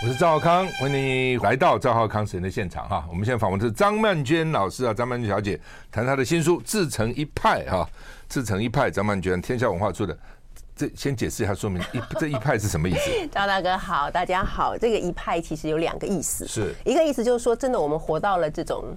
我是赵浩康，欢迎你来到赵浩康神的现场哈。我们现在访问的是张曼娟老师啊，张曼娟小姐谈她的新书《自成一派》哈，《自成一派》张曼娟天下文化出的。这先解释一下，说明一这一派是什么意思？赵大哥好，大家好。这个一派其实有两个意思，是一个意思就是说，真的我们活到了这种。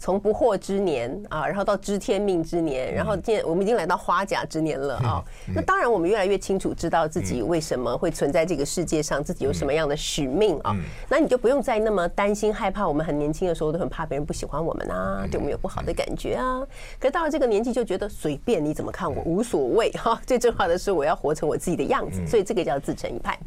从不惑之年啊，然后到知天命之年，然后现在我们已经来到花甲之年了啊。那当然，我们越来越清楚知道自己为什么会存在这个世界上，自己有什么样的使命啊。那你就不用再那么担心害怕。我们很年轻的时候都很怕别人不喜欢我们啊，对我们有不好的感觉啊。可是到了这个年纪，就觉得随便你怎么看我无所谓哈。最重要的是我要活成我自己的样子，所以这个叫自成一派。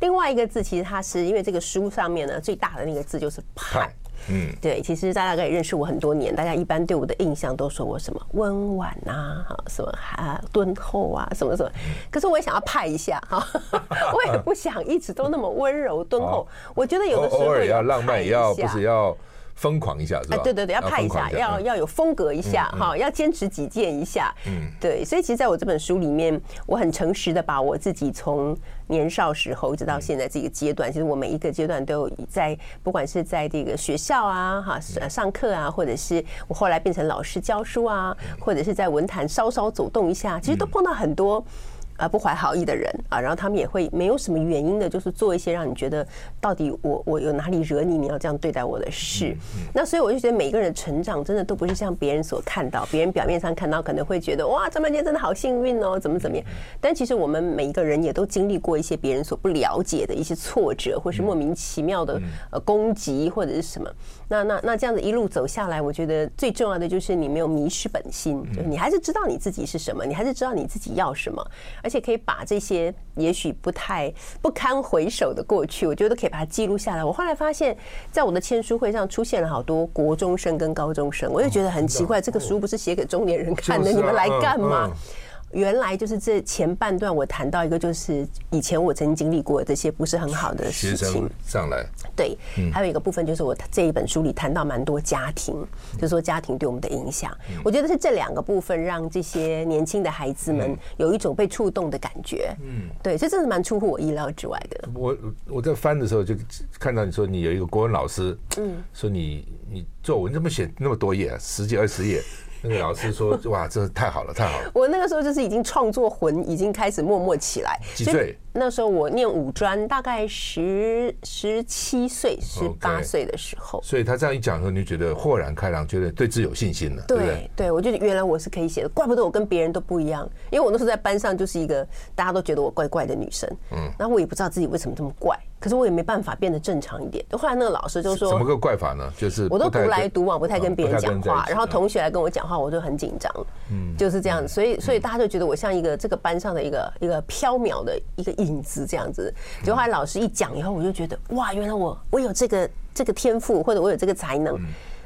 另外一个字其实它是因为这个书上面呢最大的那个字就是派。嗯，对，其实大家可以认识我很多年，大家一般对我的印象都说我什么温婉啊，哈，什么啊敦厚啊，什么什么。可是我也想要派一下哈，我也不想一直都那么温柔敦厚。我觉得有的时候偶尔要浪漫，也要不是要。疯狂一下是吧？对对对，要派一下，要要有风格一下哈，要坚持己见一下。嗯，对，所以其实在我这本书里面，我很诚实的把我自己从年少时候一直到现在这个阶段，其实我每一个阶段都有在，不管是在这个学校啊哈上课啊，或者是我后来变成老师教书啊，或者是在文坛稍稍走动一下，其实都碰到很多。啊，不怀好意的人啊，然后他们也会没有什么原因的，就是做一些让你觉得到底我我有哪里惹你，你要这样对待我的事。那所以我就觉得每个人的成长真的都不是像别人所看到，别人表面上看到可能会觉得哇，张曼娟真的好幸运哦，怎么怎么样。但其实我们每一个人也都经历过一些别人所不了解的一些挫折，或是莫名其妙的呃攻击或者是什么。那那那这样子一路走下来，我觉得最重要的就是你没有迷失本心，就是你还是知道你自己是什么，你还是知道你自己要什么。而且可以把这些也许不太不堪回首的过去，我觉得都可以把它记录下来。我后来发现，在我的签书会上出现了好多国中生跟高中生，我就觉得很奇怪，这个书不是写给中年人看的，你们来干嘛？原来就是这前半段，我谈到一个，就是以前我曾经经历过这些不是很好的事情上来。对，还有一个部分就是我这一本书里谈到蛮多家庭，就是说家庭对我们的影响。我觉得是这两个部分让这些年轻的孩子们有一种被触动的感觉。嗯，对，这真的蛮出乎我意料之外的。我我在翻的时候就看到你说你有一个国文老师，嗯，说你你作文怎么写那么多页，十几二十页。那个老师说：“哇，这太好了，太好了！”我那个时候就是已经创作魂已经开始默默起来。几岁？那时候我念五专，大概十十七岁、十八岁的时候。所以他这样一讲的时候，你就觉得豁然开朗，觉得对自己有信心了，对不对？对，我觉得原来我是可以写的，怪不得我跟别人都不一样，因为我那时候在班上就是一个大家都觉得我怪怪的女生。嗯，然后我也不知道自己为什么这么怪。可是我也没办法变得正常一点。后来那个老师就说：“怎么个怪法呢？就是我都独来独往，不太跟别人讲话。然后同学来跟我讲话，我就很紧张。嗯，就是这样子。所以，所以大家就觉得我像一个这个班上的一个一个飘渺的一个影子这样子。就后来老师一讲以后，我就觉得哇，原来我我有这个这个天赋，或者我有这个才能。”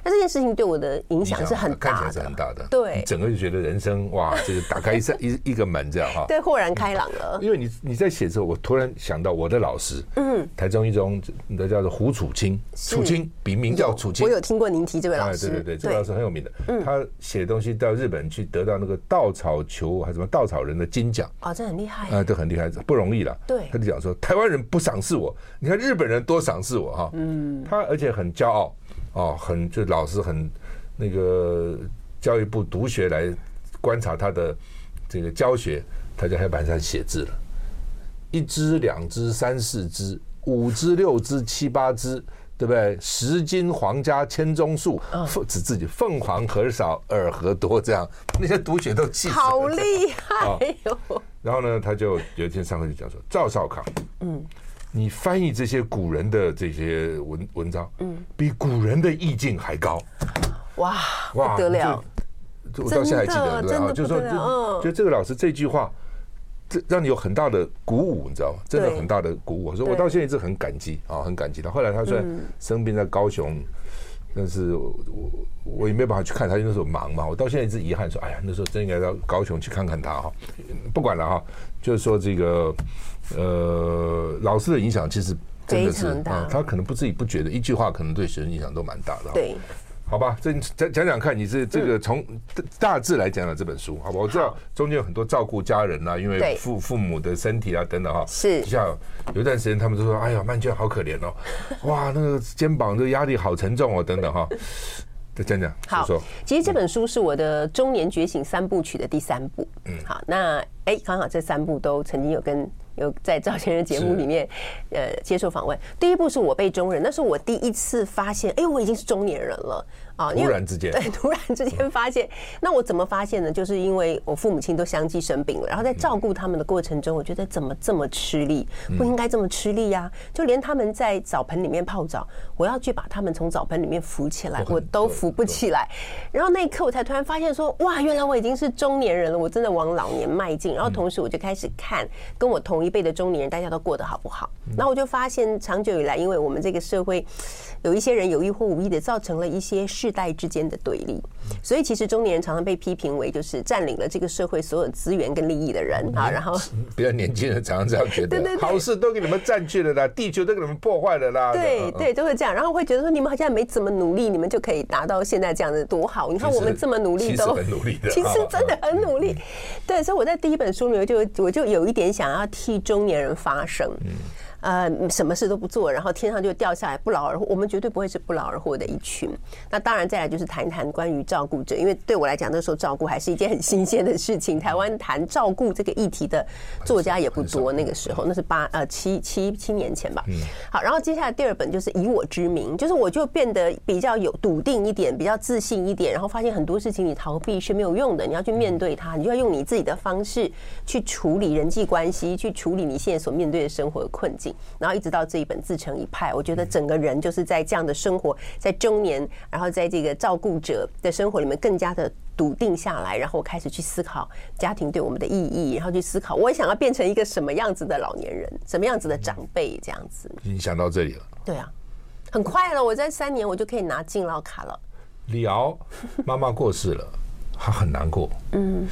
那这件事情对我的影响是很大的，看起来是很大的。对，整个就觉得人生哇，这个打开一扇一一个门这样哈。对，豁然开朗了。因为你你在写的时候，我突然想到我的老师，嗯，台中一中的叫做胡楚清，楚清笔名叫楚清。我有听过您提这位老师，对对对，这位老师很有名的。嗯，他写东西到日本去得到那个稻草球还是什么稻草人的金奖哦，这很厉害啊，这很厉害，不容易了。对，他就讲说台湾人不赏识我，你看日本人多赏识我哈。嗯，他而且很骄傲哦，很就老师很。那个教育部读学来观察他的这个教学，他在黑板上写字了，一支、两支、三四支、五支、六支、七八支，对不对？十斤皇家千钟粟，指自己凤凰何少，尔何多？这样那些读学都记好厉害哟。然后呢，他就有一天上课就讲说：“赵少康，嗯，你翻译这些古人的这些文文章，嗯，比古人的意境还高。”哇，不得了！我到现在还记得，对啊，就是说，就就这个老师这句话，这让你有很大的鼓舞，你知道吗？真的很大的鼓舞。我说我到现在一直很感激啊，很感激他。后来他虽然生病在高雄，但是我我也没办法去看他，因为那时候忙嘛。我到现在一直遗憾说，哎呀，那时候真应该到高雄去看看他哈。不管了哈，就是说这个呃，老师的影响其实真的是啊，他可能不自己不觉得，一句话可能对学生影响都蛮大的。对。好吧，这讲讲讲看，你是这个从大致来讲讲这本书，好吧？我知道中间有很多照顾家人啊，因为父父母的身体啊等等哈。是。像有一段时间，他们都说：“哎呀，曼娟好可怜哦，哇，那个肩膀这个压力好沉重哦，等等哈。”再讲讲。好，其实这本书是我的中年觉醒三部曲的第三部。嗯。好，那哎，刚好这三部都曾经有跟。有在赵先生节目里面，呃，接受访问。第一部是我被中人，那是我第一次发现，哎，我已经是中年人了。啊！突然之间，对，突然之间发现，那我怎么发现呢？就是因为我父母亲都相继生病了，然后在照顾他们的过程中，我觉得怎么这么吃力？不应该这么吃力呀！就连他们在澡盆里面泡澡，我要去把他们从澡盆里面扶起来，我都扶不起来。然后那一刻，我才突然发现说：哇，原来我已经是中年人了，我真的往老年迈进。然后同时，我就开始看跟我同一辈的中年人，大家都过得好不好？然后我就发现，长久以来，因为我们这个社会有一些人有意或无意的造成了一些世代之间的对立，所以其实中年人常常被批评为就是占领了这个社会所有资源跟利益的人啊。然后 比较年轻人常常这样觉得，对对对，好事都给你们占据了啦，地球都给你们破坏了啦。对对，都会这样，然后会觉得说你们好像没怎么努力，你们就可以达到现在这样子多好。你看我们这么努力，都很努力的，其实真的很努力。对，所以我在第一本书里面就我就有一点想要替中年人发声。呃，什么事都不做，然后天上就掉下来，不劳而获。我们绝对不会是不劳而获的一群。那当然，再来就是谈一谈关于照顾者，因为对我来讲，那时候照顾还是一件很新鲜的事情。台湾谈照顾这个议题的作家也不多，那个时候那是八呃七七七年前吧。好，然后接下来第二本就是以我之名，就是我就变得比较有笃定一点，比较自信一点，然后发现很多事情你逃避是没有用的，你要去面对它，你就要用你自己的方式去处理人际关系，去处理你现在所面对的生活的困境。然后一直到这一本自成一派，我觉得整个人就是在这样的生活，在中年，然后在这个照顾者的生活里面更加的笃定下来，然后我开始去思考家庭对我们的意义，然后去思考我也想要变成一个什么样子的老年人，什么样子的长辈，这样子。你想到这里了？对啊，很快了，我在三年我就可以拿敬老卡了。李敖妈妈过世了，他很难过。嗯，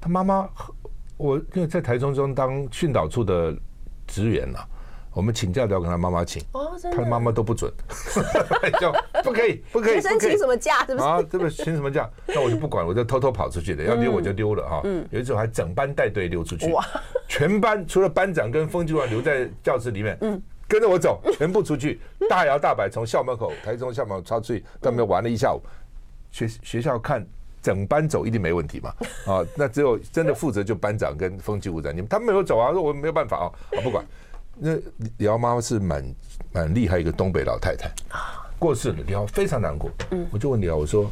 他妈妈，我因为在台中中当训导处的职员了。我们请假都要跟他妈妈请，哦，的，他的妈妈都不准，就不可以，不可以，学生请什么假？是不是啊？对不对？请什么假？那我就不管，我就偷偷跑出去的，要溜我就溜了哈。嗯，有一次我还整班带队溜出去，哇，全班除了班长跟风纪官留在教室里面，嗯，跟着我走，全部出去，大摇大摆从校门口，台中校门口超出去，到那边玩了一下午。学学校看整班走一定没问题嘛？啊，那只有真的负责就班长跟风纪股长，你们他们没有走啊，说我没有办法啊，我不管。那李敖妈妈是蛮蛮厉害一个东北老太太，过世了，李敖非常难过。嗯，我就问李敖，我说：“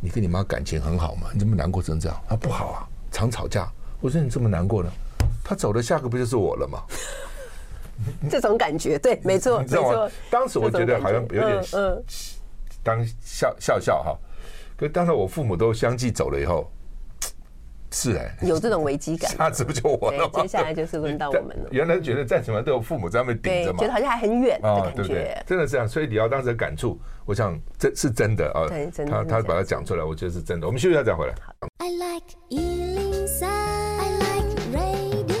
你跟你妈感情很好吗？你怎么难过成这样？”她不好啊，常吵架。我说：“你这么难过呢？她走了，下个不就是我了吗？” 这种感觉，对，没错，你知道吗？当时我觉得好像有点嗯，当笑笑笑哈。可是当时我父母都相继走了以后。是哎，有这种危机感，下次不就我了吗？接下来就是轮到我们了。原来觉得再怎么都有父母在那边顶着嘛，觉得好像还很远的感觉，真的是这样。所以李敖当时的感触，我想这是真的啊。对，真的。他他把它讲出来，我觉得是真的。我们休息一下再回来。I like 103, I like radio。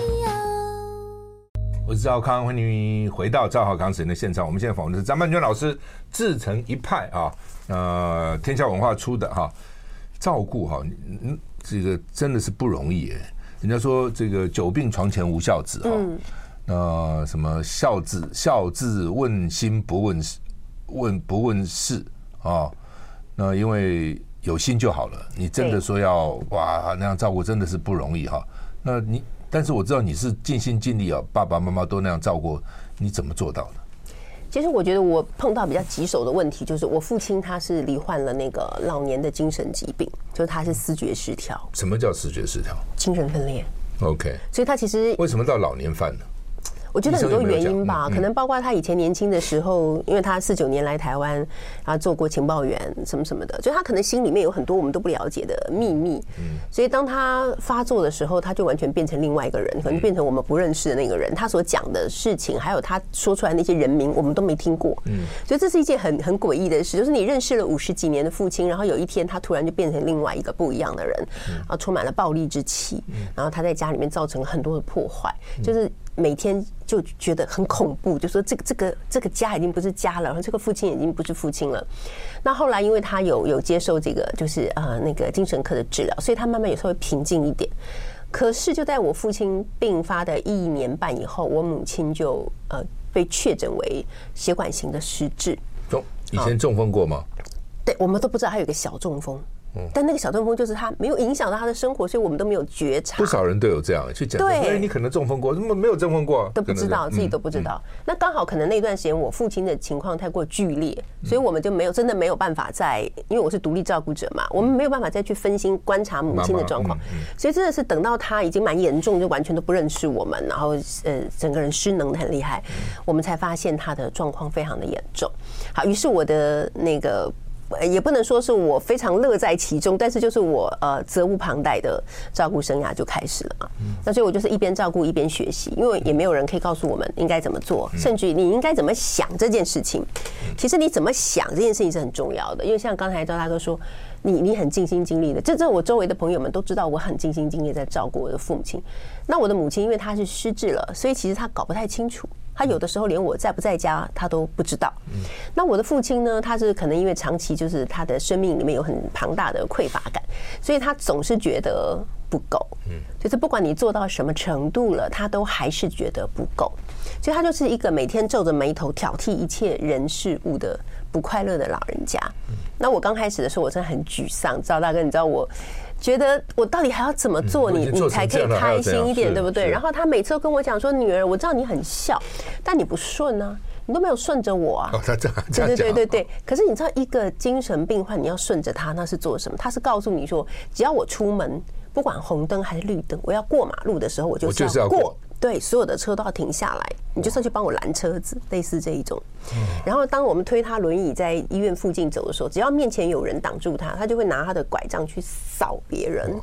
我是赵康，欢迎回到赵浩康时间的现场。我们现在访问的是张曼娟老师，自成一派啊，呃，天下文化出的哈，照顾哈，嗯。这个真的是不容易哎！人家说这个久病床前无孝子哈，那什么孝子孝子问心不问问不问事啊？那因为有心就好了。你真的说要哇那样照顾，真的是不容易哈。那你但是我知道你是尽心尽力啊，爸爸妈妈都那样照顾，你怎么做到的？其实我觉得我碰到比较棘手的问题，就是我父亲他是罹患了那个老年的精神疾病，就是他是思觉失调。什么叫思觉失调？精神分裂。OK。所以他其实为什么到老年犯呢？我觉得很多原因吧，可能包括他以前年轻的时候，因为他四九年来台湾，然后做过情报员什么什么的，所以他可能心里面有很多我们都不了解的秘密。所以当他发作的时候，他就完全变成另外一个人，可能变成我们不认识的那个人。他所讲的事情，还有他说出来那些人名，我们都没听过。所以这是一件很很诡异的事，就是你认识了五十几年的父亲，然后有一天他突然就变成另外一个不一样的人，然后充满了暴力之气，然后他在家里面造成很多的破坏，就是。每天就觉得很恐怖，就说这个这个这个家已经不是家了，然后这个父亲已经不是父亲了。那后来因为他有有接受这个就是呃那个精神科的治疗，所以他慢慢有时候会平静一点。可是就在我父亲病发的一年半以后，我母亲就呃被确诊为血管型的失智。中以前中风过吗？对，我们都不知道他有个小中风。但那个小中风就是他没有影响到他的生活，所以我们都没有觉察。不少人都有这样去讲，对，你可能中风过，怎么没有中风过？都不知道，自己都不知道。那刚好可能那段时间我父亲的情况太过剧烈，所以我们就没有真的没有办法再，因为我是独立照顾者嘛，我们没有办法再去分心观察母亲的状况，所以真的是等到他已经蛮严重，就完全都不认识我们，然后呃整个人失能的很厉害，我们才发现他的状况非常的严重。好，于是我的那个。也不能说是我非常乐在其中，但是就是我呃责无旁贷的照顾生涯就开始了嘛。那所以我就是一边照顾一边学习，因为也没有人可以告诉我们应该怎么做，甚至于你应该怎么想这件事情。其实你怎么想这件事情是很重要的，因为像刚才赵大哥说，你你很尽心尽力的，这这我周围的朋友们都知道我很尽心尽力在照顾我的父母亲。那我的母亲因为她是失智了，所以其实她搞不太清楚。她有的时候连我在不在家她都不知道。那我的父亲呢？他是可能因为长期就是他的生命里面有很庞大的匮乏感，所以他总是觉得不够。嗯就是不管你做到什么程度了，他都还是觉得不够。所以他就是一个每天皱着眉头挑剔一切人事物的不快乐的老人家。那我刚开始的时候，我真的很沮丧。赵大哥，你知道我。觉得我到底还要怎么做你，你你才可以开心一点，对不对？然后他每次都跟我讲说：“女儿，我知道你很孝，但你不顺啊，你都没有顺着我啊。”哦，他这样这样讲。对对对对。可是你知道，一个精神病患，你要顺着他，那是做什么？他是告诉你说，只要我出门，不管红灯还是绿灯，我要过马路的时候，我就是要过。对，所有的车都要停下来，你就上去帮我拦车子，类似这一种。然后，当我们推他轮椅在医院附近走的时候，只要面前有人挡住他，他就会拿他的拐杖去扫别人。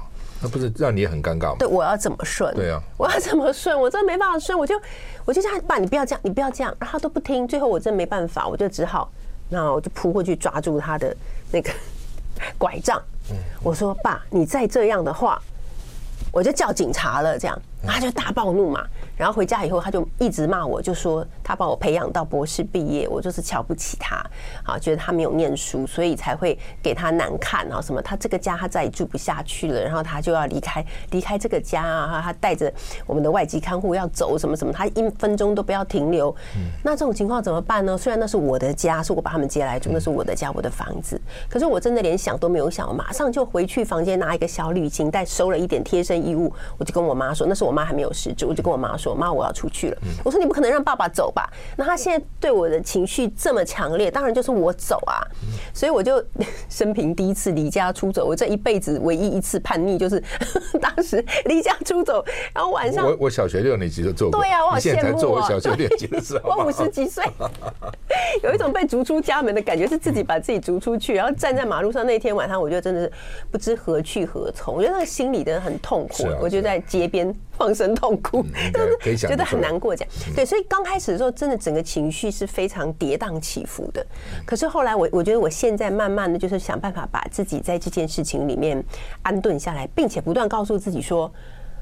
那不是让你也很尴尬吗？对，我要怎么顺？对啊，我要怎么顺？我真的没办法顺，我就我就叫他爸，你不要这样，你不要这样，然后他都不听。最后我真的没办法，我就只好，那我就扑过去抓住他的那个 拐杖。我说：“爸，你再这样的话，我就叫警察了。”这样。他就大暴怒嘛，然后回家以后他就一直骂我，就说他把我培养到博士毕业，我就是瞧不起他，啊，觉得他没有念书，所以才会给他难看啊什么，他这个家他再也住不下去了，然后他就要离开离开这个家啊，他带着我们的外籍看护要走什么什么，他一分钟都不要停留。那这种情况怎么办呢？虽然那是我的家，是我把他们接来住，那是我的家，我的房子，可是我真的连想都没有想，我马上就回去房间拿一个小旅行袋，收了一点贴身衣物，我就跟我妈说，那是我。妈还没有失智，我就跟我妈说：“妈，我要出去了。”我说：“你不可能让爸爸走吧？”那他现在对我的情绪这么强烈，当然就是我走啊。所以我就 生平第一次离家出走，我这一辈子唯一一次叛逆就是 当时离家出走，然后晚上我我小学六年级就做过，对呀，我好羡慕我小学六年级的时候，我五十几岁，有一种被逐出家门的感觉，是自己把自己逐出去，然后站在马路上那天晚上，我就真的是不知何去何从，我觉得那个心里的很痛苦，我就在街边。放声痛哭，就是觉得很难过，这样对。所以刚开始的时候，真的整个情绪是非常跌宕起伏的。可是后来，我我觉得我现在慢慢的就是想办法把自己在这件事情里面安顿下来，并且不断告诉自己说，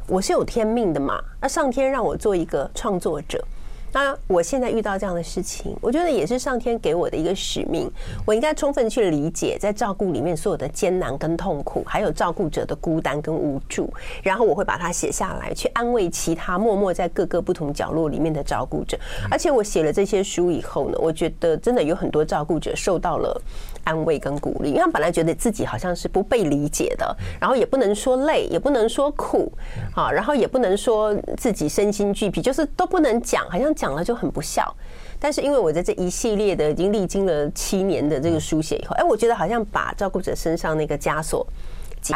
我是有天命的嘛，那上天让我做一个创作者。那我现在遇到这样的事情，我觉得也是上天给我的一个使命。我应该充分去理解，在照顾里面所有的艰难跟痛苦，还有照顾者的孤单跟无助。然后我会把它写下来，去安慰其他默默在各个不同角落里面的照顾者。而且我写了这些书以后呢，我觉得真的有很多照顾者受到了安慰跟鼓励，因为他本来觉得自己好像是不被理解的，然后也不能说累，也不能说苦，啊，然后也不能说自己身心俱疲，就是都不能讲，好像。讲了就很不孝，但是因为我在这一系列的已经历经了七年的这个书写以后，哎，我觉得好像把照顾者身上那个枷锁解，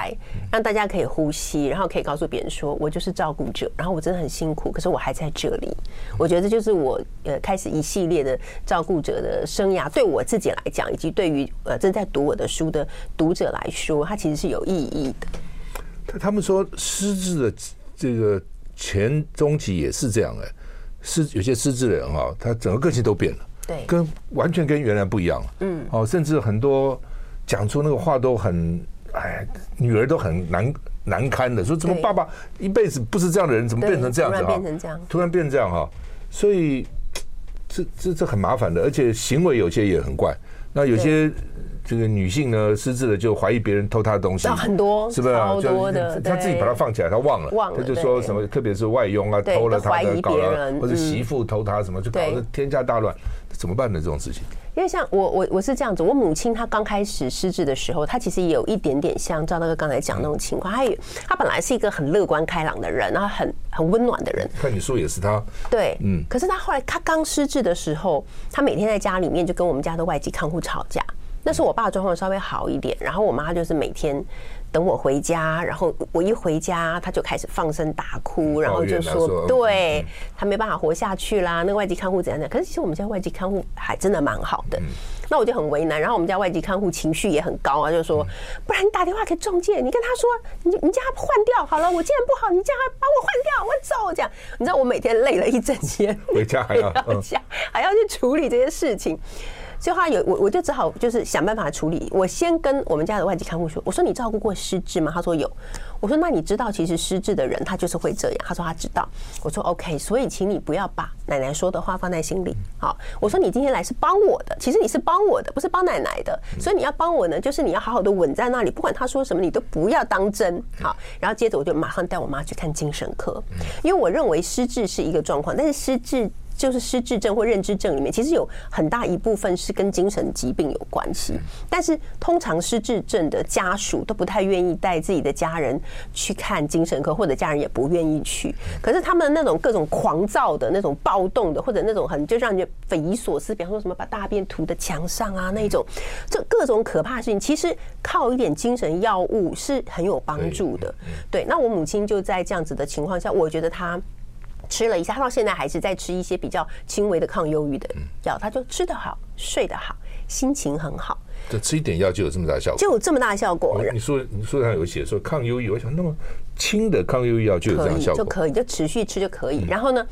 让大家可以呼吸，然后可以告诉别人说，我就是照顾者，然后我真的很辛苦，可是我还在这里。我觉得这就是我呃开始一系列的照顾者的生涯，对我自己来讲，以及对于呃正在读我的书的读者来说，它其实是有意义的。他他们说失智的这个前中期也是这样哎。失有些失智的人哈，他整个个性都变了，对，跟完全跟原来不一样了，嗯，哦，甚至很多讲出那个话都很，哎，女儿都很难难堪的，说怎么爸爸一辈子不是这样的人，怎么变成这样子啊？突然变成这样，突然变成这样哈，所以这这这很麻烦的，而且行为有些也很怪。那有些这个女性呢，失智了就怀疑别人偷她的东西，很多是不是？超多的，她自己把它放起来，她忘了，忘了，她就说什么，特别是外佣啊，偷了她的，搞了，或者媳妇偷她什么，就搞得天下大乱，怎么办呢？这种事情。因为像我我我是这样子，我母亲她刚开始失智的时候，她其实也有一点点像赵大哥刚才讲那种情况。她也她本来是一个很乐观开朗的人，然后很很温暖的人。看你说也是她。对，嗯。可是她后来她刚失智的时候，她每天在家里面就跟我们家的外籍看护吵架。那时候我爸状况稍微好一点，然后我妈就是每天。等我回家，然后我一回家，他就开始放声大哭，然后就说：“对他没办法活下去啦。”那个外籍看护怎样怎样？可是其实我们家外籍看护还真的蛮好的。那我就很为难，然后我们家外籍看护情绪也很高啊，就说：“不然你打电话给中介，你跟他说，你你叫他换掉好了。我既然不好，你叫他把我换掉，我走。”这样，你知道我每天累了一整天，回家还要 回家还要去处理这些事情。所以他有我，我就只好就是想办法处理。我先跟我们家的外籍看护说：“我说你照顾过失智吗？”他说有。我说那你知道，其实失智的人他就是会这样。他说他知道。我说 OK，所以请你不要把奶奶说的话放在心里。好，我说你今天来是帮我的，其实你是帮我的，不是帮奶奶的。所以你要帮我呢，就是你要好好的稳在那里，不管他说什么，你都不要当真。好，然后接着我就马上带我妈去看精神科，因为我认为失智是一个状况，但是失智。就是失智症或认知症里面，其实有很大一部分是跟精神疾病有关系。但是通常失智症的家属都不太愿意带自己的家人去看精神科，或者家人也不愿意去。可是他们那种各种狂躁的那种暴动的，或者那种很就让人匪夷所思，比方说什么把大便涂在墙上啊那种，这各种可怕的事情，其实靠一点精神药物是很有帮助的。对，那我母亲就在这样子的情况下，我觉得她。吃了一下，他到现在还是在吃一些比较轻微的抗忧郁的药，他就吃得好，睡得好，心情很好。这吃一点药就有这么大效果？就有这么大效果？你说，你书上有写说抗忧郁，我想那么轻的抗忧郁药就有这样效果？就可以，就持续吃就可以。然后呢？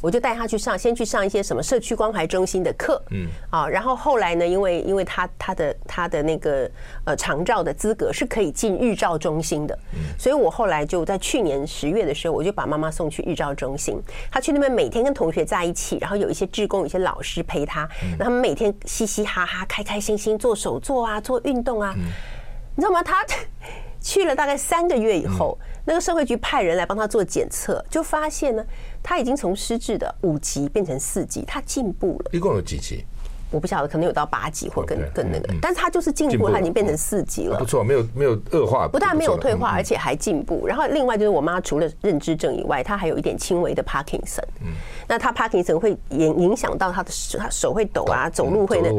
我就带他去上，先去上一些什么社区关怀中心的课，嗯，啊，然后后来呢，因为因为他他的他的那个呃长照的资格是可以进日照中心的，嗯，所以我后来就在去年十月的时候，我就把妈妈送去日照中心，他去那边每天跟同学在一起，然后有一些志工、有些老师陪他，然后他们每天嘻嘻哈哈、开开心心做手作啊、做运动啊，你知道吗？他去了大概三个月以后，那个社会局派人来帮他做检测，就发现呢。他已经从失智的五级变成四级，他进步了。一共有几级？我不晓得，可能有到八级或更更那个，但是他就是进步，他已经变成四级了。不错，没有没有恶化，不但没有退化，而且还进步。然后另外就是我妈除了认知症以外，她还有一点轻微的帕金森。嗯，那她帕金森会影影响到她的手，她手会抖啊，走路会那。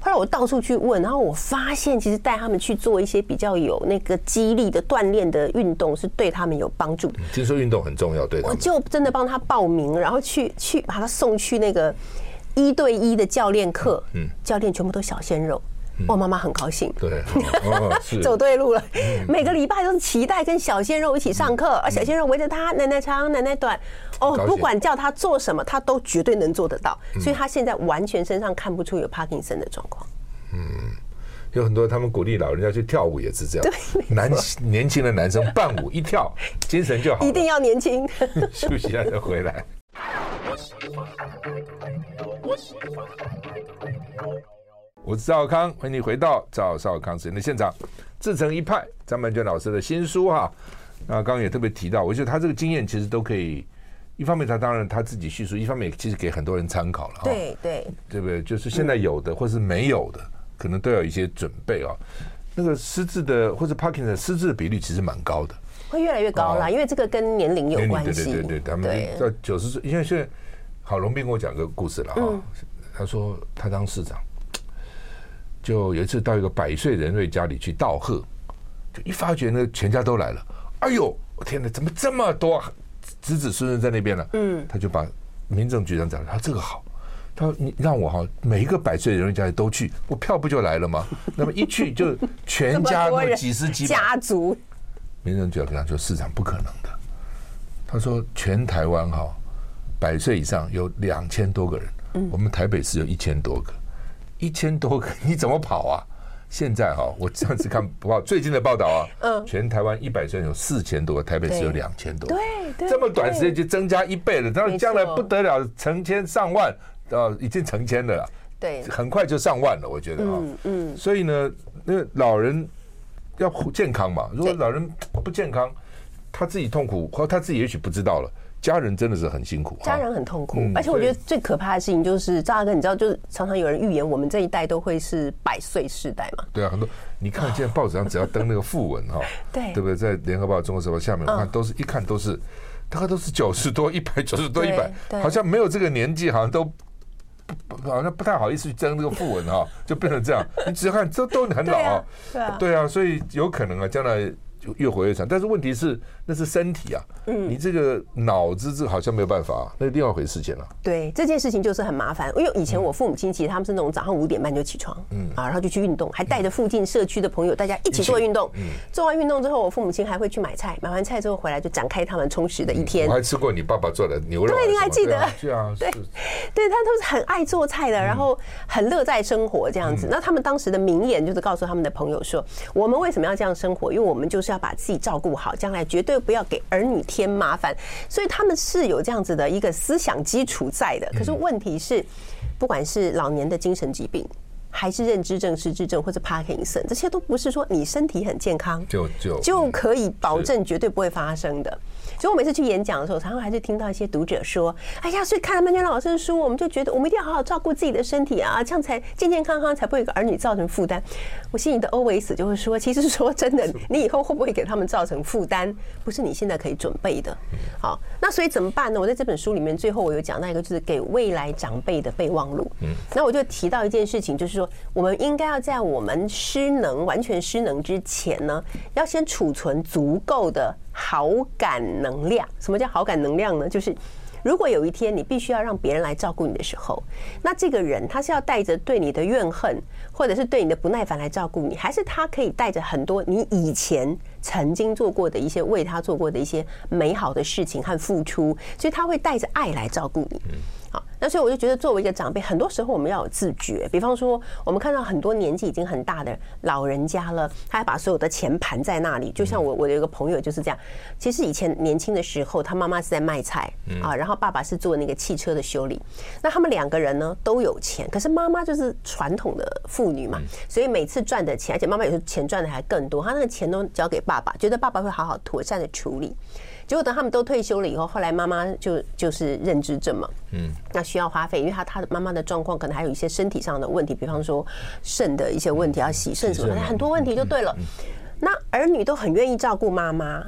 后来我到处去问，然后我发现其实带他们去做一些比较有那个激励的锻炼的运动，是对他们有帮助的。听说运动很重要，对。我就真的帮他报名，然后去去把他送去那个。一对一的教练课，嗯，教练全部都小鲜肉，我妈妈很高兴，对，走对路了。每个礼拜都是期待跟小鲜肉一起上课，而小鲜肉围着他，奶奶长，奶奶短，哦，不管叫他做什么，他都绝对能做得到。所以他现在完全身上看不出有帕金森的状况。嗯，有很多他们鼓励老人家去跳舞也是这样，对，男年轻的男生伴舞一跳，精神就好，一定要年轻。休息一下再回来。我是赵少康，欢迎你回到赵少康时间的现场。自成一派，张曼娟老师的新书哈，那刚刚也特别提到，我觉得他这个经验其实都可以，一方面他当然他自己叙述，一方面其实给很多人参考了。对对，对不对？就是现在有的或是没有的，可能都要有一些准备啊。那个失智的或者 Parkinson 失智的比率其实蛮高的，会越来越高啦，因为这个跟年龄有关系。对对对对，他们到九十岁，因为现在。郝龙斌跟我讲个故事了哈，他说他当市长，就有一次到一个百岁人瑞家里去道贺，就一发觉呢全家都来了，哎呦，我天哪，怎么这么多子子孙孙在那边呢？嗯，他就把民政局长找来，他说这个好，他说你让我哈每一个百岁人瑞家里都去，我票不就来了吗？那么一去就全家那几十几家族，民政局要跟他说市长不可能的，他说全台湾哈。百岁以上有两千多个人，我们台北市有一千多个，一千多个 你怎么跑啊？现在哈，我上次看报 最近的报道啊，嗯，全台湾一百岁有四千多，台北市有两千多，对，这么短时间就增加一倍了，当然将来不得了，成千上万，呃，已经成千的了，对，很快就上万了，我觉得啊，嗯，所以呢，那老人要健康嘛，如果老人不健康，他自己痛苦，或他自己也许不知道了。家人真的是很辛苦，家人很痛苦，而且我觉得最可怕的事情就是，赵大哥，你知道，就是常常有人预言我们这一代都会是百岁世代嘛？对啊，很多你看现在报纸上只要登那个訃文哈，对对不对？在联合报、中国时报下面，我看都是一看都是，大概都是九十多、一百九十多、一百，好像没有这个年纪，好像都好像不太好意思去争这个副文哈，就变成这样。你只要看这都很老啊，对啊，对啊，所以有可能啊，将来。就越活越长，但是问题是那是身体啊，嗯，你这个脑子这好像没有办法，那是另外一回事情了。对，这件事情就是很麻烦，因为以前我父母亲其实他们是那种早上五点半就起床，嗯啊，然后就去运动，还带着附近社区的朋友大家一起做运动，嗯，做完运动之后，我父母亲还会去买菜，买完菜之后回来就展开他们充实的一天。我还吃过你爸爸做的牛肉，对，你还记得？对啊，对，对他都是很爱做菜的，然后很乐在生活这样子。那他们当时的名言就是告诉他们的朋友说：“我们为什么要这样生活？因为我们就是要把自己照顾。”好，将来绝对不要给儿女添麻烦，所以他们是有这样子的一个思想基础在的。可是问题是，不管是老年的精神疾病，还是认知症、失智症或者帕金森，这些都不是说你身体很健康就就就可以保证绝对不会发生的。所以我每次去演讲的时候，常常还是听到一些读者说：“哎呀，所以看了曼娟老师的书，我们就觉得我们一定要好好照顾自己的身体啊，这样才健健康康，才不会给儿女造成负担。”我心里的 always 就会说：“其实说真的，你以后会不会给他们造成负担，不是你现在可以准备的。”好，那所以怎么办呢？我在这本书里面最后我有讲到一个，就是给未来长辈的备忘录。嗯，那我就提到一件事情，就是说我们应该要在我们失能、完全失能之前呢，要先储存足够的。好感能量，什么叫好感能量呢？就是如果有一天你必须要让别人来照顾你的时候，那这个人他是要带着对你的怨恨，或者是对你的不耐烦来照顾你，还是他可以带着很多你以前曾经做过的一些为他做过的一些美好的事情和付出，所以他会带着爱来照顾你。好，那所以我就觉得，作为一个长辈，很多时候我们要有自觉。比方说，我们看到很多年纪已经很大的老人家了，他还把所有的钱盘在那里。就像我，我有一个朋友就是这样。其实以前年轻的时候，他妈妈是在卖菜啊，然后爸爸是做那个汽车的修理。那他们两个人呢都有钱，可是妈妈就是传统的妇女嘛，所以每次赚的钱，而且妈妈有时候钱赚的还更多，他那个钱都交给爸爸，觉得爸爸会好好妥善的处理。结果等他们都退休了以后，后来妈妈就就是认知症嘛，嗯，那需要花费，因为他他的妈妈的状况可能还有一些身体上的问题，比方说肾的一些问题要洗肾什么的，很多问题就对了。那儿女都很愿意照顾妈妈，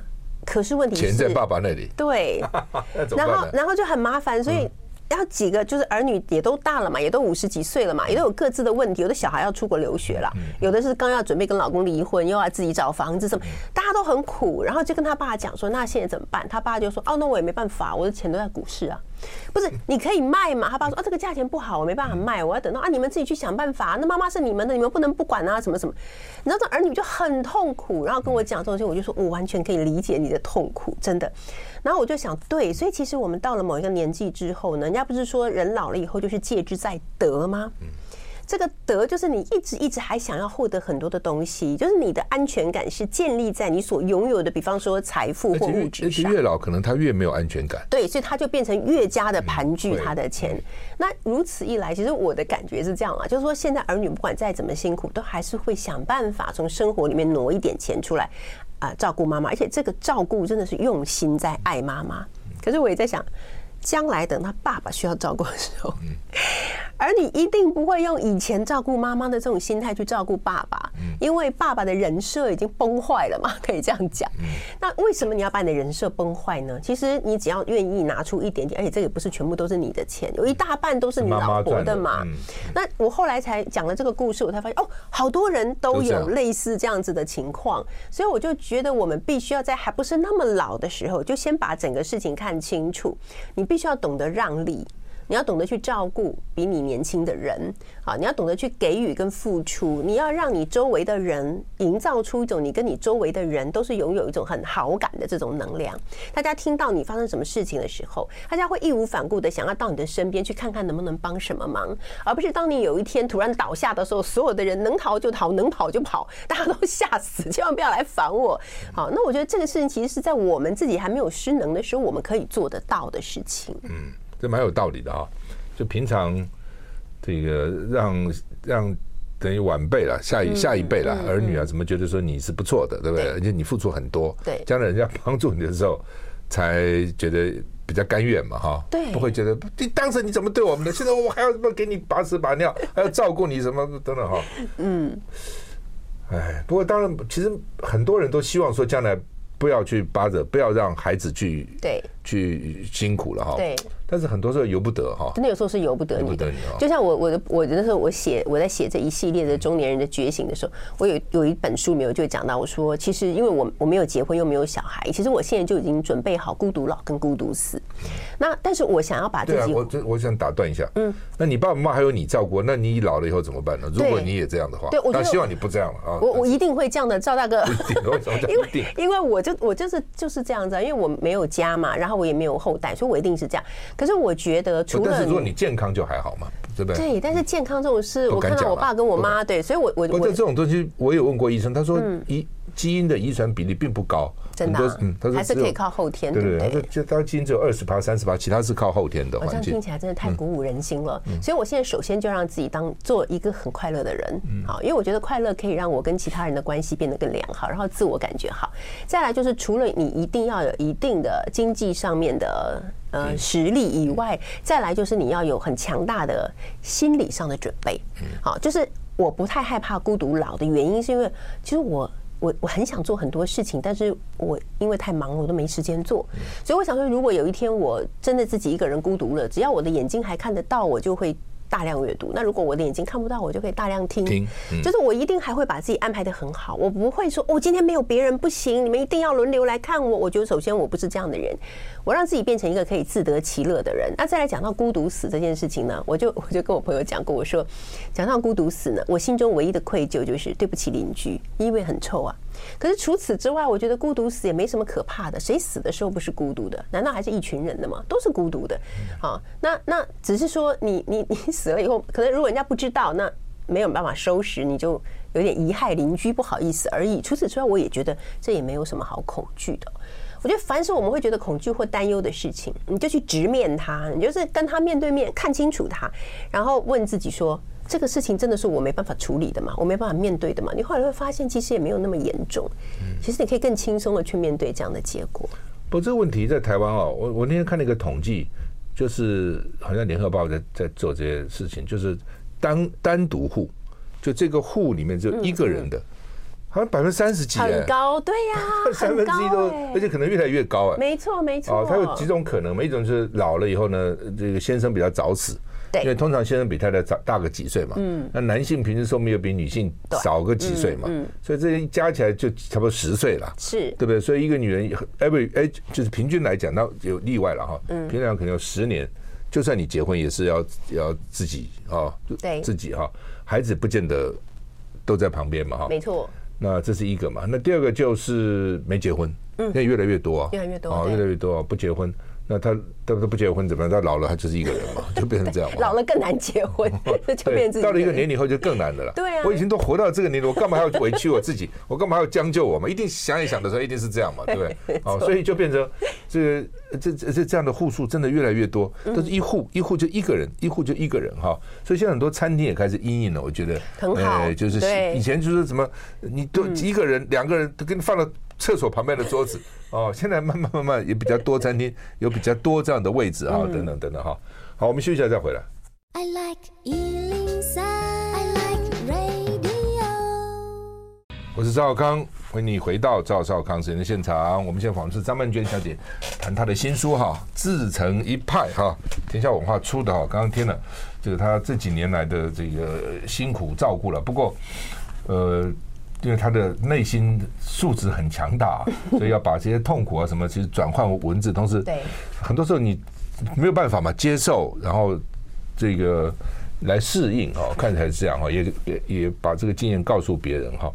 可是问题是钱在爸爸那里，对，然后然后就很麻烦，所以。然后几个就是儿女也都大了嘛，也都五十几岁了嘛，也都有各自的问题。有的小孩要出国留学了，有的是刚要准备跟老公离婚，又要自己找房子什么，大家都很苦。然后就跟他爸讲说：“那现在怎么办？”他爸就说：“哦，那我也没办法，我的钱都在股市啊。”不是，你可以卖嘛？他爸说：“啊，这个价钱不好，我没办法卖，我要等到啊，你们自己去想办法。那妈妈是你们的，你们不能不管啊，什么什么。”然后这儿女就很痛苦，然后跟我讲这种事，我就说：“我完全可以理解你的痛苦，真的。”然后我就想，对，所以其实我们到了某一个年纪之后呢，人家不是说人老了以后就是戒之在得吗？这个得就是你一直一直还想要获得很多的东西，就是你的安全感是建立在你所拥有的，比方说财富或物质上。越老可能他越没有安全感。对，所以他就变成越加的盘踞他的钱。那如此一来，其实我的感觉是这样啊，就是说现在儿女不管再怎么辛苦，都还是会想办法从生活里面挪一点钱出来。啊，照顾妈妈，而且这个照顾真的是用心在爱妈妈。可是我也在想，将来等他爸爸需要照顾的时候。而你一定不会用以前照顾妈妈的这种心态去照顾爸爸，因为爸爸的人设已经崩坏了嘛，可以这样讲。那为什么你要把你的人设崩坏呢？其实你只要愿意拿出一点点，而且这个不是全部都是你的钱，有一大半都是你老婆的嘛。那我后来才讲了这个故事，我才发现哦，好多人都有类似这样子的情况，所以我就觉得我们必须要在还不是那么老的时候，就先把整个事情看清楚。你必须要懂得让利。你要懂得去照顾比你年轻的人，啊，你要懂得去给予跟付出，你要让你周围的人营造出一种你跟你周围的人都是拥有一种很好感的这种能量。大家听到你发生什么事情的时候，大家会义无反顾的想要到你的身边去看看能不能帮什么忙，而不是当你有一天突然倒下的时候，所有的人能逃就逃，能跑就跑，大家都吓死，千万不要来烦我。好，那我觉得这个事情其实是在我们自己还没有失能的时候，我们可以做得到的事情。嗯。这蛮有道理的啊！就平常这个让让等于晚辈了，下一下一辈了，儿女啊，怎么觉得说你是不错的，对不对？而且你付出很多，对，将来人家帮助你的时候，才觉得比较甘愿嘛，哈，对，不会觉得你当时你怎么对我们的，现在我还要什么给你把屎把尿，还要照顾你什么等等哈，嗯，哎，不过当然，其实很多人都希望说将来不要去巴着，不要让孩子去对去辛苦了哈，对。但是很多时候由不得哈，真的有时候是由不得你的。就像我我的我那时候我写我在写这一系列的中年人的觉醒的时候，我有有一本书没有就讲到我说，其实因为我我没有结婚又没有小孩，其实我现在就已经准备好孤独老跟孤独死。那但是我想要把自己，我我想打断一下，嗯，那你爸爸妈妈还有你照顾，那你老了以后怎么办呢？如果你也这样的话，对，我希望你不这样了啊。我我一定会这样的，赵大哥。因为因为我就我就是就是这样子，因为我没有家嘛，然后我也没有后代，所以我一定是这样。可是我觉得，除了如果你健康就还好嘛，对不对？对，但是健康这种事，我看到我爸跟我妈，对，所以我我我这种东西，我有问过医生，他说遗。基因的遗传比例并不高，真的，嗯，他说还是可以靠后天，对对，他说就他基因只有二十趴、三十趴，其他是靠后天的。好像听起来真的太鼓舞人心了，所以我现在首先就让自己当做一个很快乐的人，嗯好，因为我觉得快乐可以让我跟其他人的关系变得更良好，然后自我感觉好。再来就是除了你一定要有一定的经济上面的呃实力以外，再来就是你要有很强大的心理上的准备。好，就是我不太害怕孤独老的原因，是因为其实我。我我很想做很多事情，但是我因为太忙了，我都没时间做。所以我想说，如果有一天我真的自己一个人孤独了，只要我的眼睛还看得到，我就会。大量阅读。那如果我的眼睛看不到，我就可以大量听。听，就是我一定还会把自己安排的很好。我不会说，哦，今天没有别人不行，你们一定要轮流来看我。我觉得首先我不是这样的人，我让自己变成一个可以自得其乐的人。那再来讲到孤独死这件事情呢，我就我就跟我朋友讲过，我说讲到孤独死呢，我心中唯一的愧疚就是对不起邻居，因为很臭啊。可是除此之外，我觉得孤独死也没什么可怕的。谁死的时候不是孤独的？难道还是一群人的吗？都是孤独的。好，那那只是说你你你死了以后，可能如果人家不知道，那没有办法收拾，你就有点遗害邻居，不好意思而已。除此之外，我也觉得这也没有什么好恐惧的。我觉得凡是我们会觉得恐惧或担忧的事情，你就去直面它，你就是跟他面对面看清楚它，然后问自己说。这个事情真的是我没办法处理的嘛？我没办法面对的嘛？你后来会发现，其实也没有那么严重。其实你可以更轻松的去面对这样的结果。不，这个问题在台湾哦，我我那天看了一个统计，就是好像联合报在在做这些事情，就是单单独户，就这个户里面只有一个人的，好像百分之三十几，很高，对呀，三分之一都，而且可能越来越高哎。没错，没错。哦，它有几种可能嘛？一种是老了以后呢，这个先生比较早死。因为通常先生比太太大大个几岁嘛，嗯，那男性平均寿命又比女性少个几岁嘛，嗯，所以这些加起来就差不多十岁了，是，对不对？所以一个女人 every age 就是平均来讲，那有例外了哈，嗯，平常可能有十年，就算你结婚也是要要自己啊，对，自己哈，孩子不见得都在旁边嘛，哈，没错，那这是一个嘛，那第二个就是没结婚，嗯，现在越来越多啊，越来越多啊，越来越多啊，不结婚。那他他都不结婚怎么样？他老了，他就是一个人嘛，就变成这样嘛。老了更难结婚，就变成到了一个年龄以后就更难的了。对啊，我已经都活到这个年龄，我干嘛还要委屈我自己？我干嘛还要将就我嘛？一定想一想的时候，一定是这样嘛，对不对？哦，所以就变成这个这这这这样的户数真的越来越多，都是一户一户就一个人，一户就一个人哈。所以现在很多餐厅也开始阴影了，我觉得很好，就是以前就是什么，你都一个人两个人都给你放了。厕所旁边的桌子 哦，现在慢慢慢慢也比较多餐厅有比较多这样的位置啊，等等等等哈。好，我们休息一下再回来。I like 103, I like radio。我是赵少康，欢迎你回到赵少康时间的现场。我们现在访问是张曼娟小姐，谈她的新书哈，《自成一派》哈，天下文化出的哈。刚刚听了，就是她这几年来的这个辛苦照顾了。不过，呃。因为他的内心素质很强大，所以要把这些痛苦啊什么，其实转换文字，同时，对，很多时候你没有办法嘛，接受，然后这个来适应哦，看起来是这样哈，也也也把这个经验告诉别人哈。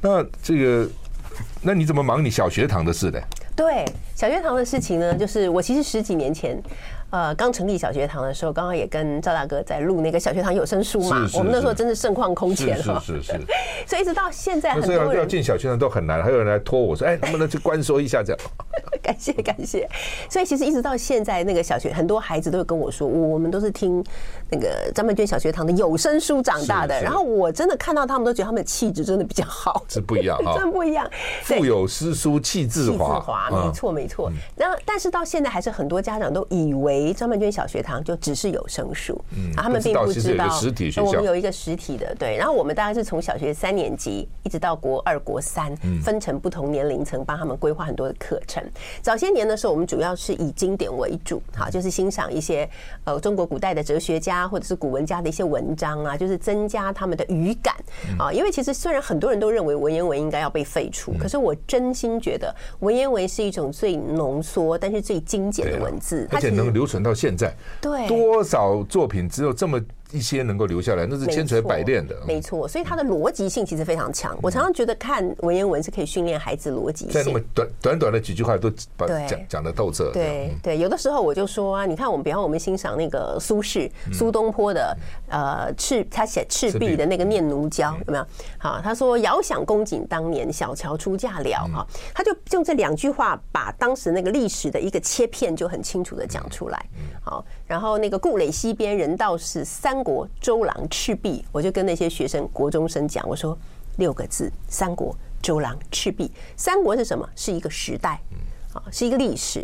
那这个，那你怎么忙你小学堂的事呢？对，小学堂的事情呢，就是我其实十几年前。呃，刚成立小学堂的时候，刚刚也跟赵大哥在录那个小学堂有声书嘛。我们那时候真是盛况空前了。是是是。所以一直到现在，很多人要进小学堂都很难，还有人来托我说：“哎，能不能去关说一下这样？” 感谢感谢。所以其实一直到现在，那个小学很多孩子都会跟我说，我们都是听那个张曼娟小学堂的有声书长大的。然后我真的看到他们，都觉得他们的气质真的比较好，是不一样 哈，真不一样。腹有诗书气自华，没错没错。然后但是到现在，还是很多家长都以为。张曼娟小学堂就只是有声书，嗯，他们并不知道实体书我们有一个实体的，对。然后我们大概是从小学三年级一直到国二、国三，分成不同年龄层，帮他们规划很多的课程。早些年的时候，我们主要是以经典为主，好，就是欣赏一些呃中国古代的哲学家或者是古文家的一些文章啊，就是增加他们的语感啊。因为其实虽然很多人都认为文言文应该要被废除，可是我真心觉得文言文是一种最浓缩但是最精简的文字，而且能留存到现在，对，多少作品只有这么一些能够留下来，那是千锤百炼的，没错。所以它的逻辑性其实非常强。我常常觉得看文言文是可以训练孩子逻辑性。在那么短短短的几句话都把讲讲的透彻。对对，有的时候我就说啊，你看我们，比方我们欣赏那个苏轼、苏东坡的呃赤，他写赤壁的那个《念奴娇》，有没有？好，他说遥想公瑾当年，小乔出嫁了。哈，他就用这两句话把当时那个历史的一个切片就很清楚的讲出来。好，然后那个故垒西边人道是三国周郎赤壁，我就跟那些学生国中生讲，我说六个字：三国周郎赤壁。三国是什么？是一个时代，啊，是一个历史。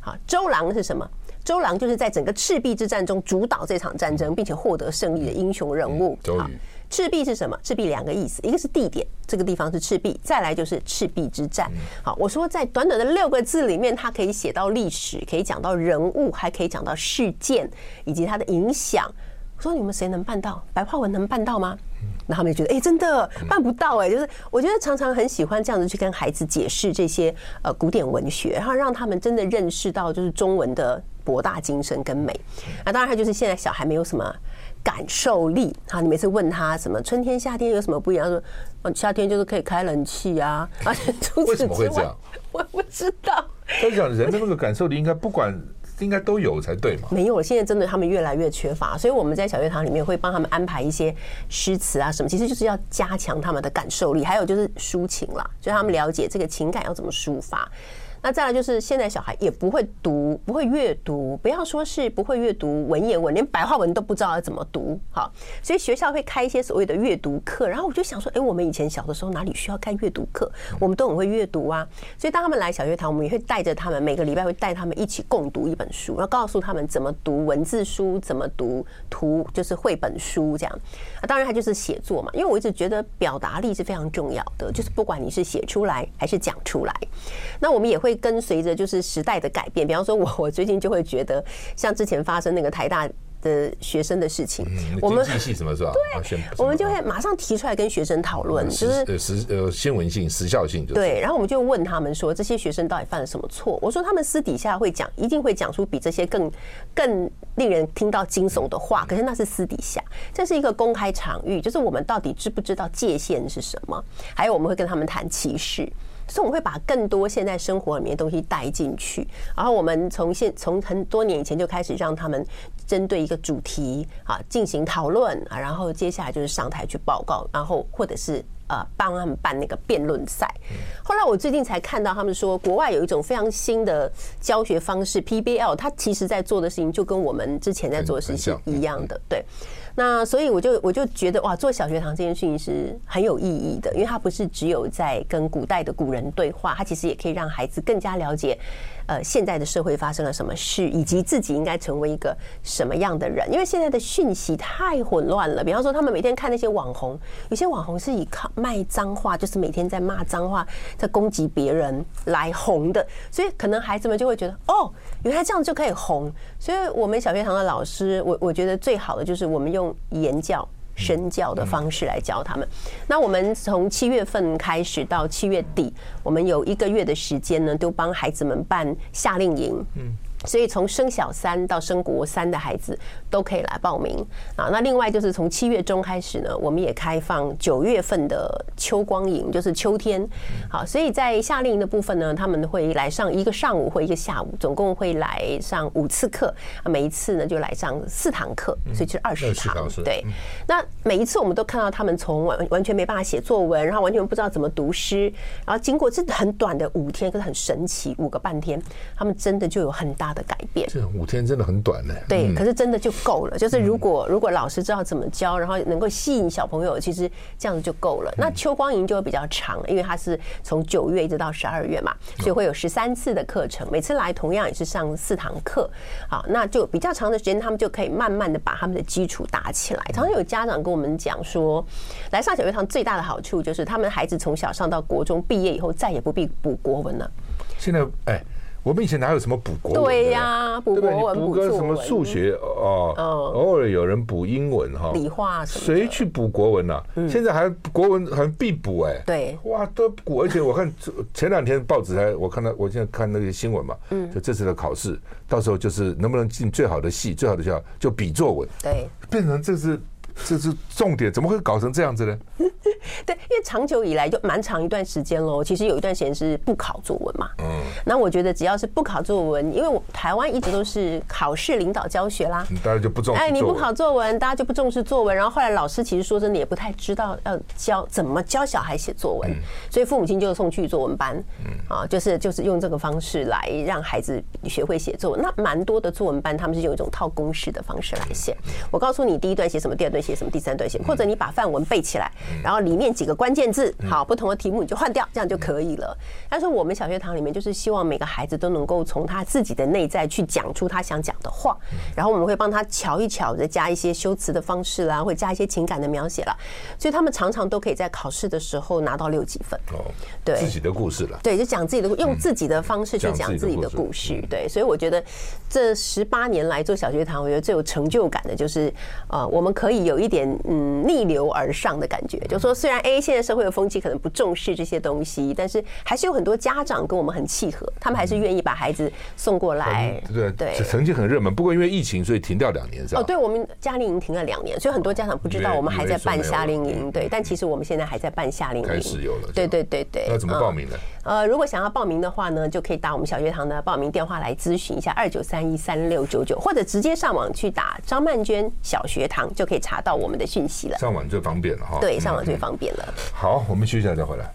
好，周郎是什么？周郎就是在整个赤壁之战中主导这场战争，并且获得胜利的英雄人物。好。赤壁是什么？赤壁两个意思，一个是地点，这个地方是赤壁；再来就是赤壁之战。好，我说在短短的六个字里面，它可以写到历史，可以讲到人物，还可以讲到事件以及它的影响。我说你们谁能办到？白话文能办到吗？那他们就觉得，哎，真的办不到哎。就是我觉得常常很喜欢这样子去跟孩子解释这些呃古典文学，然后让他们真的认识到就是中文的博大精深跟美。那当然，他就是现在小孩没有什么。感受力，好，你每次问他什么春天夏天有什么不一样？他说，嗯，夏天就是可以开冷气啊，而且为什么会这样？我不知道。他讲人的那个感受力，应该不管应该都有才对嘛？没有，现在真的他们越来越缺乏，所以我们在小学堂里面会帮他们安排一些诗词啊什么，其实就是要加强他们的感受力，还有就是抒情啦，就他们了解这个情感要怎么抒发。那再来就是现在小孩也不会读，不会阅读，不要说是不会阅读文言文，连白话文都不知道要怎么读。好，所以学校会开一些所谓的阅读课。然后我就想说，哎，我们以前小的时候哪里需要开阅读课？我们都很会阅读啊。所以当他们来小学堂，我们也会带着他们，每个礼拜会带他们一起共读一本书，然后告诉他们怎么读文字书，怎么读图，就是绘本书这样。那当然，他就是写作嘛，因为我一直觉得表达力是非常重要的，就是不管你是写出来还是讲出来，那我们也会。跟随着就是时代的改变，比方说我我最近就会觉得，像之前发生那个台大的学生的事情，我们经济系什么是吧？对，我们就会马上提出来跟学生讨论，就是呃时呃新闻性、时效性，对。然后我们就问他们说，这些学生到底犯了什么错？我说他们私底下会讲，一定会讲出比这些更更令人听到惊悚的话。可是那是私底下，这是一个公开场域，就是我们到底知不知道界限是什么？还有我们会跟他们谈歧视。所以我们会把更多现在生活里面的东西带进去，然后我们从现从很多年以前就开始让他们针对一个主题啊进行讨论啊，然后接下来就是上台去报告，然后或者是呃帮他们办那个辩论赛。后来我最近才看到他们说，国外有一种非常新的教学方式 PBL，它其实在做的事情就跟我们之前在做的事情一样的，对。那所以我就我就觉得哇，做小学堂这件事情是很有意义的，因为它不是只有在跟古代的古人对话，它其实也可以让孩子更加了解。呃，现在的社会发生了什么事，以及自己应该成为一个什么样的人？因为现在的讯息太混乱了。比方说，他们每天看那些网红，有些网红是以靠卖脏话，就是每天在骂脏话，在攻击别人来红的。所以，可能孩子们就会觉得，哦，原来这样就可以红。所以我们小学堂的老师，我我觉得最好的就是我们用言教。身教的方式来教他们。那我们从七月份开始到七月底，我们有一个月的时间呢，都帮孩子们办夏令营。嗯，所以从升小三到升国三的孩子都可以来报名啊。那另外就是从七月中开始呢，我们也开放九月份的秋光营，就是秋天。好，所以在夏令营的部分呢，他们会来上一个上午或一个下午，总共会来上五次课啊。每一次呢就来上四堂课，所以就是二十堂。对，那每一次我们都看到他们从完完全没办法写作文，然后完全不知道怎么读诗，然后经过这很短的五天，可是很神奇，五个半天，他们真的就有很大的改变，这五天真的很短呢。对，可是真的就够了。就是如果如果老师知道怎么教，然后能够吸引小朋友，其实这样子就够了。那秋光营就会比较长，因为它是从九月一直到十二月嘛，所以会有十三次的课程，每次来同样也是上四堂课。好，那就比较长的时间，他们就可以慢慢的把他们的基础打起来。常常有家长跟我们讲说，来上小学堂最大的好处就是他们孩子从小上到国中毕业以后，再也不必补国文了。现在，哎。我们以前哪有什么补国文？对呀，补国文、补个什么数学哦，偶尔有人补英文哈，理化？谁去补国文呢？现在还国文好像必补哎。对，哇，都补！而且我看前两天报纸还，我看到我现在看那个新闻嘛，就这次的考试，到时候就是能不能进最好的系、最好的学校，就比作文。对，变成这是。这是重点，怎么会搞成这样子呢？对，因为长久以来就蛮长一段时间喽。其实有一段时间是不考作文嘛。嗯。那我觉得只要是不考作文，因为我台湾一直都是考试领导教学啦，大家就不重视。哎，你不考作文，大家就不重视作文。然后后来老师其实说真的也不太知道要教怎么教小孩写作文，所以父母亲就送去作文班。嗯。啊，就是就是用这个方式来让孩子学会写作文。那蛮多的作文班他们是用一种套公式的方式来写。我告诉你，第一段写什么，第二段写什么，第三段写，或者你把范文背起来，然后里面几个关键字，好，不同的题目你就换掉，这样就可以了。但是我们小学堂里面就是希望每个孩子都能够从他自己的内在去讲出他想讲的话，然后我们会帮他瞧一瞧，再加一些修辞的方式啦，会加一些情感的描写啦，所以他们常常都可以在考试的时候拿到六级分。哦，对，自己的故事了，对，就讲自己的，用自己的方式去讲自己的故事。对，所以我觉得这十八年来做小学堂，我觉得最有成就感的就是，呃，我们可以有一点。嗯，逆流而上的感觉，就是说，虽然 A 现在社会的风气可能不重视这些东西，但是还是有很多家长跟我们很契合，他们还是愿意把孩子送过来。对对，曾经很热门，不过因为疫情，所以停掉两年，是吧？哦，对，我们夏令营停了两年，所以很多家长不知道我们还在办夏令营。对，但其实我们现在还在办夏令营，开始有了。对对对对。那怎么报名呢？呃，如果想要报名的话呢，就可以打我们小学堂的报名电话来咨询一下，二九三一三六九九，或者直接上网去打张曼娟小学堂，就可以查到我们的讯息了。上网最方便了哈。对，上网最方便了。好，我们休息一下再回来。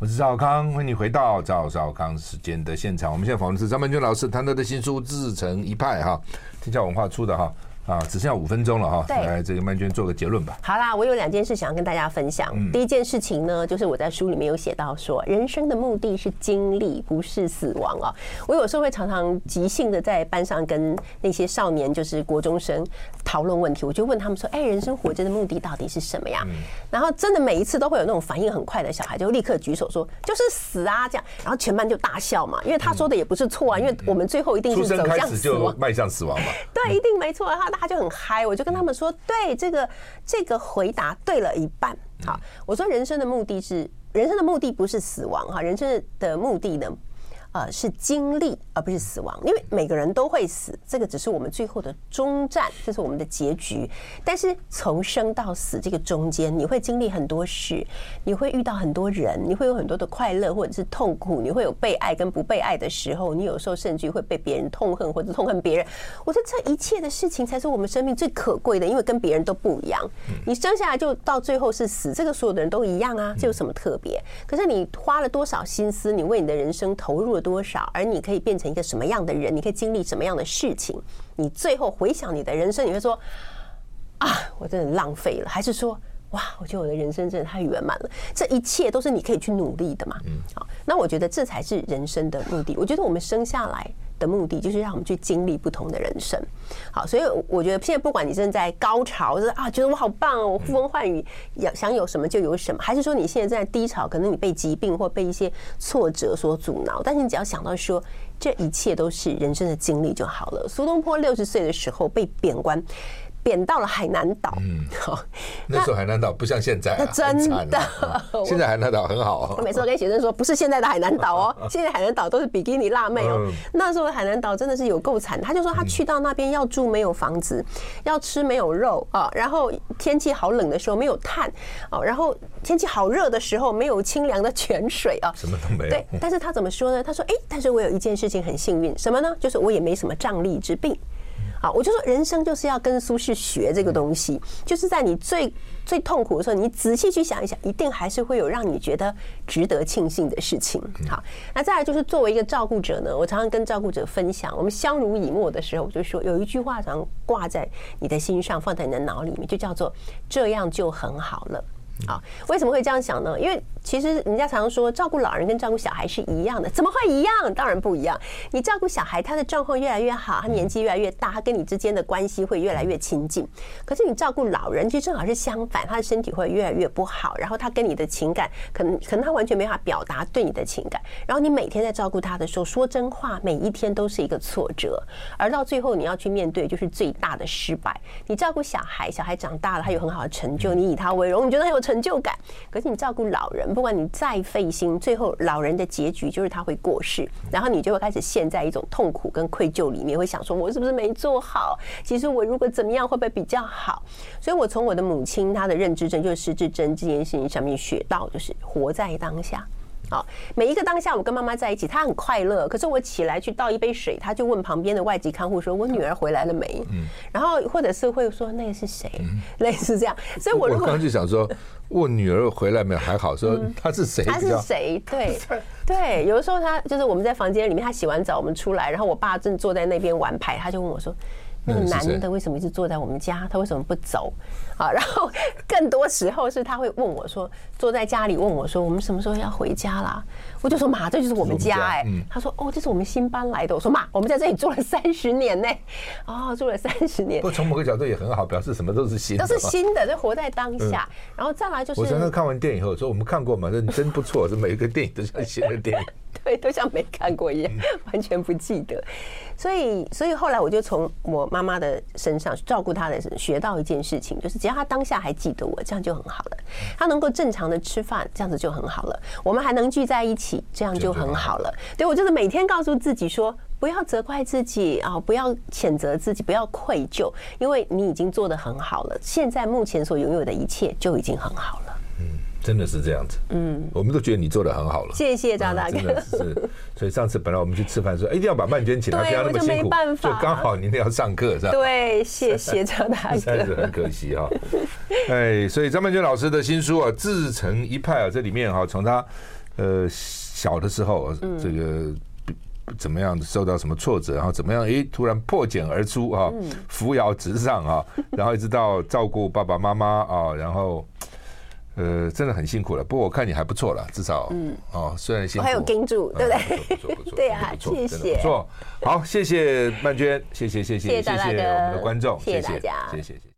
我是赵康，欢迎你回到赵少康时间的现场。我们现在访问的是张曼娟老师，谈他的新书《自成一派》哈，天下文化出的哈。啊，只剩下五分钟了哈，来这个曼娟做个结论吧。好啦，我有两件事想要跟大家分享。嗯、第一件事情呢，就是我在书里面有写到说，人生的目的是经历，不是死亡啊。我有时候会常常即兴的在班上跟那些少年，就是国中生讨论问题，我就问他们说：“哎，人生活着的目的到底是什么呀？”嗯、然后真的每一次都会有那种反应很快的小孩，就立刻举手说：“就是死啊！”这样，然后全班就大笑嘛，因为他说的也不是错啊，因为我们最后一定是走向死亡，出生开始就迈向死亡嘛。对，一定没错啊。他就很嗨，我就跟他们说，对这个这个回答对了一半。好，我说人生的目的是，人生的目的不是死亡哈，人生的目的呢？呃，是经历而不是死亡，因为每个人都会死，这个只是我们最后的终站，这是我们的结局。但是从生到死这个中间，你会经历很多事，你会遇到很多人，你会有很多的快乐或者是痛苦，你会有被爱跟不被爱的时候，你有时候甚至会被别人痛恨或者痛恨别人。我说这一切的事情才是我们生命最可贵的，因为跟别人都不一样。你生下来就到最后是死，这个所有的人都一样啊，这有什么特别？可是你花了多少心思，你为你的人生投入了多少？而你可以变成一个什么样的人？你可以经历什么样的事情？你最后回想你的人生，你会说：“啊，我真的浪费了。”还是说：“哇，我觉得我的人生真的太圆满了。”这一切都是你可以去努力的嘛。嗯，好，那我觉得这才是人生的目的。我觉得我们生下来。的目的就是让我们去经历不同的人生，好，所以我觉得现在不管你正在高潮，就是啊，觉得我好棒哦，呼风唤雨，要想有什么就有什么，还是说你现在正在低潮，可能你被疾病或被一些挫折所阻挠，但是你只要想到说，这一切都是人生的经历就好了。苏东坡六十岁的时候被贬官。贬到了海南岛。嗯，好，那时候海南岛不像现在，那真的。现在海南岛很好。哦 我每次都跟学生说，不是现在的海南岛哦，现在海南岛都是比基尼辣妹哦。那时候海南岛真的是有够惨，他就说他去到那边要住没有房子，要吃没有肉啊，然后天气好冷的时候没有炭啊，然后天气好热的时候没有清凉的泉水啊，什么都没有。对，但是他怎么说呢？他说，哎，但是我有一件事情很幸运，什么呢？就是我也没什么瘴疠之病。好，我就说人生就是要跟苏轼学这个东西，就是在你最最痛苦的时候，你仔细去想一想，一定还是会有让你觉得值得庆幸的事情。好，那再来就是作为一个照顾者呢，我常常跟照顾者分享，我们相濡以沫的时候，我就说有一句话常挂在你的心上，放在你的脑里面，就叫做这样就很好了。好，为什么会这样想呢？因为其实人家常常说，照顾老人跟照顾小孩是一样的，怎么会一样？当然不一样。你照顾小孩，他的状况越来越好，他年纪越来越大，他跟你之间的关系会越来越亲近。可是你照顾老人，其实正好是相反，他的身体会越来越不好，然后他跟你的情感，可能可能他完全没法表达对你的情感。然后你每天在照顾他的时候，说真话，每一天都是一个挫折，而到最后你要去面对，就是最大的失败。你照顾小孩，小孩长大了，他有很好的成就，你以他为荣，你觉得很有。成就感，可是你照顾老人，不管你再费心，最后老人的结局就是他会过世，然后你就会开始陷在一种痛苦跟愧疚里面，会想说：我是不是没做好？其实我如果怎么样，会不会比较好？所以我从我的母亲她的认知症，就是失智症这件事情上面学到，就是活在当下。好，每一个当下，我跟妈妈在一起，她很快乐。可是我起来去倒一杯水，她就问旁边的外籍看护说：“我女儿回来了没？”嗯，然后或者是会说：“那个是谁？”类似这样。所以我如果我刚就想说，问女儿回来没有还好，说她是谁？她是谁？对 对，有的时候她就是我们在房间里面，她洗完澡我们出来，然后我爸正坐在那边玩牌，他就问我说。那个男的为什么一直坐在我们家？他为什么不走？啊，然后 更多时候是他会问我说，坐在家里问我说，我们什么时候要回家啦？我就说妈，这就是我们家哎。他说哦，这是我们新搬来的。我说妈，我们在这里住了三十年呢。哦，住了三十年。不从某个角度也很好，表示什么都是新的，都是新的，就活在当下。然后再来就是，我刚刚看完电影以后说，我们看过嘛，这真不错，这每一个电影都像新的电影。对，都像没看过一样，完全不记得。所以，所以后来我就从我妈妈的身上照顾她的学到一件事情，就是只要他当下还记得我，这样就很好了。他能够正常的吃饭，这样子就很好了。我们还能聚在一起，这样就很好了。对，我就是每天告诉自己说，不要责怪自己啊，不要谴责自己，不要愧疚，因为你已经做得很好了。现在目前所拥有的一切就已经很好了。真的是这样子，嗯，我们都觉得你做的很好了。谢谢张大哥。真的是，所以上次本来我们去吃饭说，一定要把曼娟请来，不要那么辛苦，就刚好你那要上课是吧？对，谢谢张大哥。实在是很可惜哈。哎，所以张曼娟老师的新书啊，《自成一派》啊，这里面哈，从他呃小的时候，这个怎么样受到什么挫折，然后怎么样哎突然破茧而出啊，扶摇直上啊，然后一直到照顾爸爸妈妈啊，然后。呃，真的很辛苦了。不过我看你还不错了，至少，嗯，哦，虽然辛苦，我还有盯住，对不对？不错不错不错，对啊，谢谢，不错。好，谢谢曼娟，谢谢谢谢谢谢我们的观众，谢谢大家，谢谢谢谢。